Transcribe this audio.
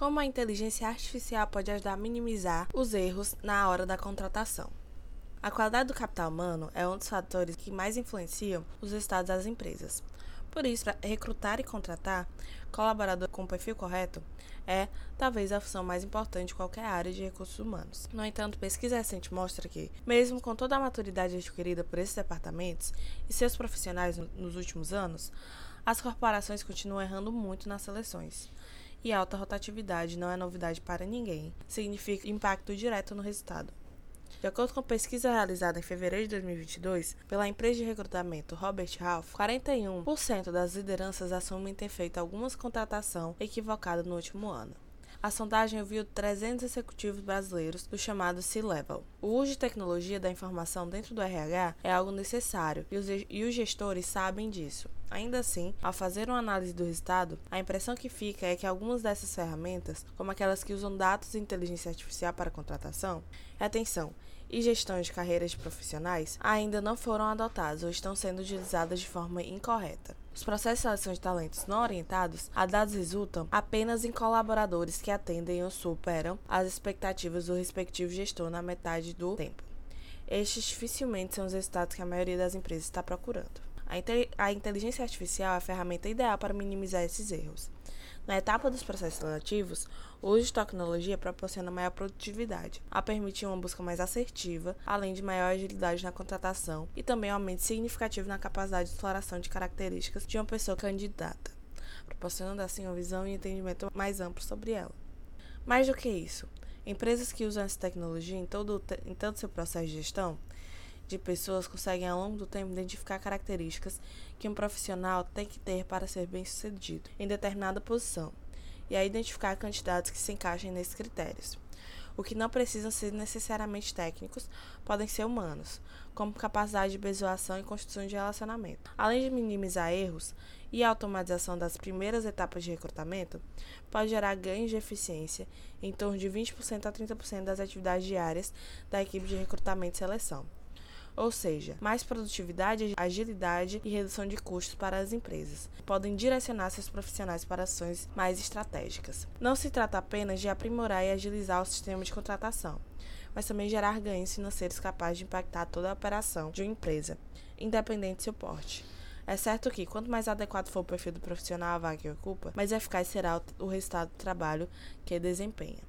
Como a inteligência artificial pode ajudar a minimizar os erros na hora da contratação? A qualidade do capital humano é um dos fatores que mais influenciam os resultados das empresas. Por isso, recrutar e contratar colaborador com perfil correto é talvez a função mais importante de qualquer área de recursos humanos. No entanto, pesquisa recente mostra que, mesmo com toda a maturidade adquirida por esses departamentos e seus profissionais nos últimos anos, as corporações continuam errando muito nas seleções e alta rotatividade não é novidade para ninguém, significa impacto direto no resultado. De acordo com pesquisa realizada em fevereiro de 2022 pela empresa de recrutamento Robert Half, 41% das lideranças assumem ter feito alguma contratação equivocada no último ano. A sondagem ouviu 300 executivos brasileiros do chamado C-Level. O uso de tecnologia da informação dentro do RH é algo necessário e os, gestores sabem disso. Ainda assim, ao fazer uma análise do resultado, a impressão que fica é que algumas dessas ferramentas, como aquelas que usam dados de inteligência artificial para contratação, atenção, e gestão de carreiras de profissionais, ainda não foram adotadas ou estão sendo utilizadas de forma incorreta. Os processos de seleção de talentos não orientados a dados resultam apenas em colaboradores que atendem ou superam as expectativas do respectivo gestor na metade do tempo. Estes dificilmente são os resultados que a maioria das empresas está procurando. A, inteligência artificial é a ferramenta ideal para minimizar esses erros. Na etapa dos processos seletivos, o uso de tecnologia proporciona maior produtividade, a permitir uma busca mais assertiva, além de maior agilidade na contratação e também um aumento significativo na capacidade de exploração de características de uma pessoa candidata, proporcionando assim uma visão e entendimento mais amplo sobre ela. Mais do que isso, empresas que usam essa tecnologia em todo, em todo seu processo de gestão de pessoas conseguem ao longo do tempo identificar características que um profissional tem que ter para ser bem-sucedido em determinada posição e a identificar candidatos que se encaixem nesses critérios. O que não precisam ser necessariamente técnicos, podem ser humanos, como capacidade de persuasão e construção de relacionamento. Além de minimizar erros e a automatização das primeiras etapas de recrutamento, pode gerar ganhos de eficiência em torno de 20% a 30% das atividades diárias da equipe de recrutamento e seleção ou seja, mais produtividade, agilidade e redução de custos para as empresas. Podem direcionar seus profissionais para ações mais estratégicas. Não se trata apenas de aprimorar e agilizar o sistema de contratação, mas também gerar ganhos financeiros capazes de impactar toda a operação de uma empresa, independente do seu porte. É certo que, quanto mais adequado for o perfil do profissional à vaga que ocupa, mais eficaz será o resultado do trabalho que desempenha.